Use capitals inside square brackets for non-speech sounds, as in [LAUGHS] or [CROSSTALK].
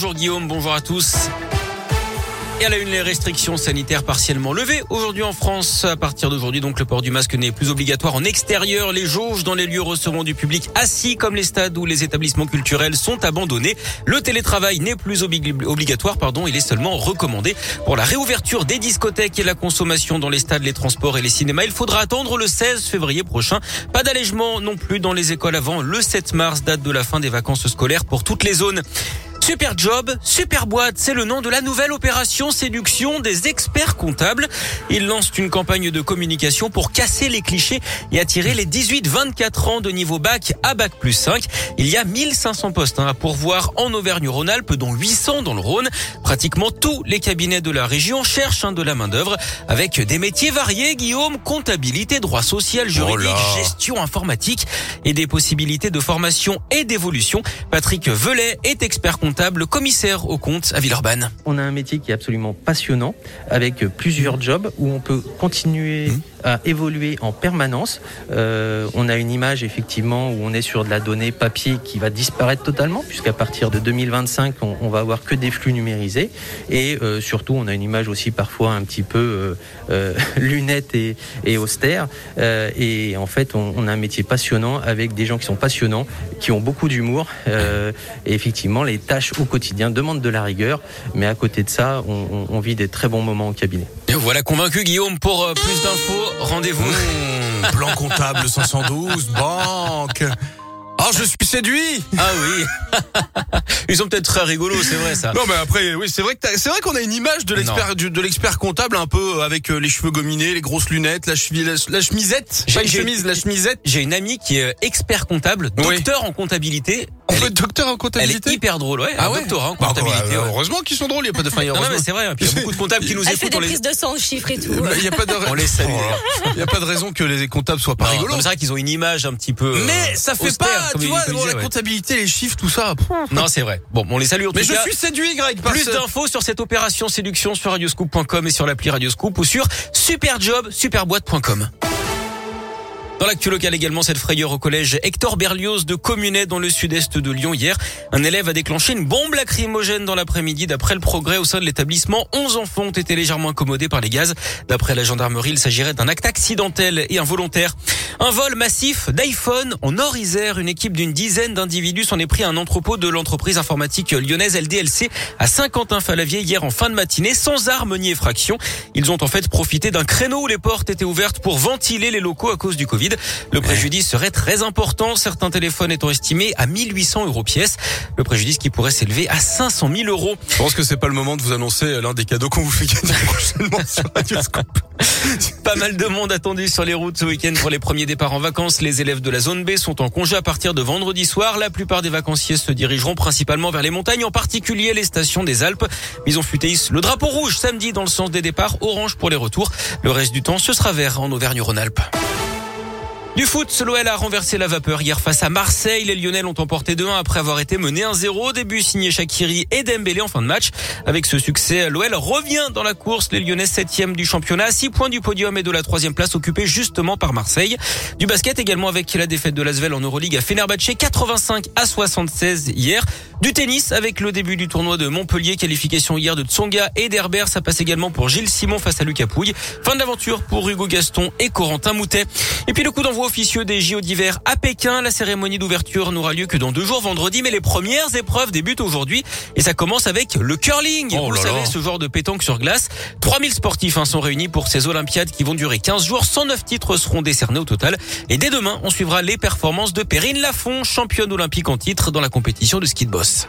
Bonjour Guillaume, bonjour à tous. Et à la une, les restrictions sanitaires partiellement levées aujourd'hui en France. À partir d'aujourd'hui, donc, le port du masque n'est plus obligatoire en extérieur. Les jauges dans les lieux recevant du public assis comme les stades ou les établissements culturels sont abandonnés. Le télétravail n'est plus obligatoire, pardon, il est seulement recommandé. Pour la réouverture des discothèques et la consommation dans les stades, les transports et les cinémas, il faudra attendre le 16 février prochain. Pas d'allègement non plus dans les écoles avant le 7 mars, date de la fin des vacances scolaires pour toutes les zones. Super Job, Super Boîte, c'est le nom de la nouvelle opération séduction des experts comptables. Ils lancent une campagne de communication pour casser les clichés et attirer les 18-24 ans de niveau bac à bac plus 5. Il y a 1500 postes hein, à pourvoir en Auvergne-Rhône-Alpes, dont 800 dans le Rhône. Pratiquement tous les cabinets de la région cherchent hein, de la main d'œuvre avec des métiers variés, Guillaume, comptabilité, droit social, juridique, Oh gestion informatique et des possibilités de formation et d'évolution. Patrick Velay est expert comptable commissaire au compte à Villeurbanne. On a un métier qui est absolument passionnant, avec plusieurs jobs où on peut continuer à évoluer en permanence. Euh, on a une image effectivement où on est sur de la donnée papier qui va disparaître totalement, puisqu'à partir de 2025, on, va avoir que des flux numérisés. Et euh, surtout, on a une image aussi parfois un petit peu euh, [LAUGHS] lunette et, austère. Et en fait, on, a un métier passionnant avec des gens qui sont passionnants, qui ont beaucoup d'humour. Et effectivement, les tâches au quotidien demandent de la rigueur, mais à côté de ça, on, vit des très bons moments au cabinet. Et voilà convaincu Guillaume pour plus d'infos. Rendez-vous. Mmh, plan comptable 512, banque. Oh, je suis séduit. Ah oui. [LAUGHS] Ils sont peut-être très rigolos, c'est vrai ça. Non, mais après, oui, c'est vrai que c'est vrai qu'on a une image de l'expert du- de l'expert comptable un peu avec euh, les cheveux gominés, les grosses lunettes, la, cheville, la, la chemisette, J'ai- pas une j'ai- chemise, la chemisette. J'ai une amie qui est expert comptable, Oui. docteur en comptabilité. On Elle peut est, être docteur en elle est comptabilité. hyper drôle, ouais. ah ouais. doctorat en Bah, comptabilité. bah, ouais. Heureusement qu'ils sont drôles, il y a pas de fin. Non, mais c'est vrai. Il y a beaucoup de comptables qui nous Elle fait écoutent. des on les- prises de sang, chiffres et tout. Il y a pas de On les salue. Il y a pas de raison que les comptables soient pas rigolos. c'est vrai qu'ils ont une image un petit peu. euh, Mais ça fait pas, tu vois, la comptabilité, les chiffres, tout ça. Non, c'est vrai. Bon, on les salue en Mais je suis séduit, Greg, Plus d'infos sur cette opération séduction sur radioscoop.com et sur l'appli Radioscoop ou sur superjob, superboîte.com. Dans l'actu local également, cette frayeur au collège Hector Berlioz de Communet dans le sud-est de Lyon hier. Un élève a déclenché une bombe lacrymogène dans l'après-midi. D'après le progrès au sein de l'établissement, 11 enfants ont été légèrement incommodés par les gaz. D'après la gendarmerie, il s'agirait d'un acte accidentel et involontaire. Un vol massif d'iPhone en Nord-Isère. Une équipe d'une dizaine d'individus s'en est pris à un entrepôt de l'entreprise informatique lyonnaise LDLC à Saint-Quentin-Falavier hier en fin de matinée sans armes ni effraction. Ils ont en fait profité d'un créneau où les portes étaient ouvertes pour ventiler les locaux à cause du Covid. Le préjudice serait très important, certains téléphones étant estimés à 1800 euros pièce. Le préjudice qui pourrait s'élever à 500 000 euros. Je pense que c'est pas le moment de vous annoncer l'un des cadeaux qu'on vous fait gagner [LAUGHS] prochainement sur Radioscoop. [LAUGHS] Pas mal de monde attendu sur les routes ce week-end pour les premiers départs en vacances. Les élèves de la zone B sont en congé à partir de vendredi soir. La plupart des vacanciers se dirigeront principalement vers les montagnes, en particulier les stations des Alpes. Ils ont futé le drapeau rouge samedi dans le sens des départs, orange pour les retours. Le reste du temps, ce sera vert en Auvergne-Rhône-Alpes. Du foot, l'OL a renversé la vapeur hier face à Marseille. Les Lyonnais l'ont emporté 2-1 après avoir été mené 1-0. Début signé Shakiri et Dembélé en fin de match. Avec ce succès, l'OL revient dans la course. Les Lyonnais 7 du championnat, 6 points du podium et de la troisième place occupée justement par Marseille. Du basket également avec la défaite de l'Asvel en Euroleague à Fenerbahçe 85 à 76 hier. Du tennis avec le début du tournoi de Montpellier, qualification hier de Tsonga et d'Herbert. Ça passe également pour Gilles Simon face à Lucas Pouille. Fin de l'aventure pour Hugo Gaston et Corentin Moutet. Et puis le coup d'envoi officieux des JO d'hiver à Pékin. La cérémonie d'ouverture n'aura lieu que dans deux jours vendredi, mais les premières épreuves débutent aujourd'hui. Et ça commence avec le curling. Oh Vous là savez, là. ce genre de pétanque sur glace. 3000 sportifs hein, sont réunis pour ces Olympiades qui vont durer 15 jours. 109 titres seront décernés au total. Et dès demain, on suivra les performances de Perrine Lafont, championne olympique en titre dans la compétition de ski de boss.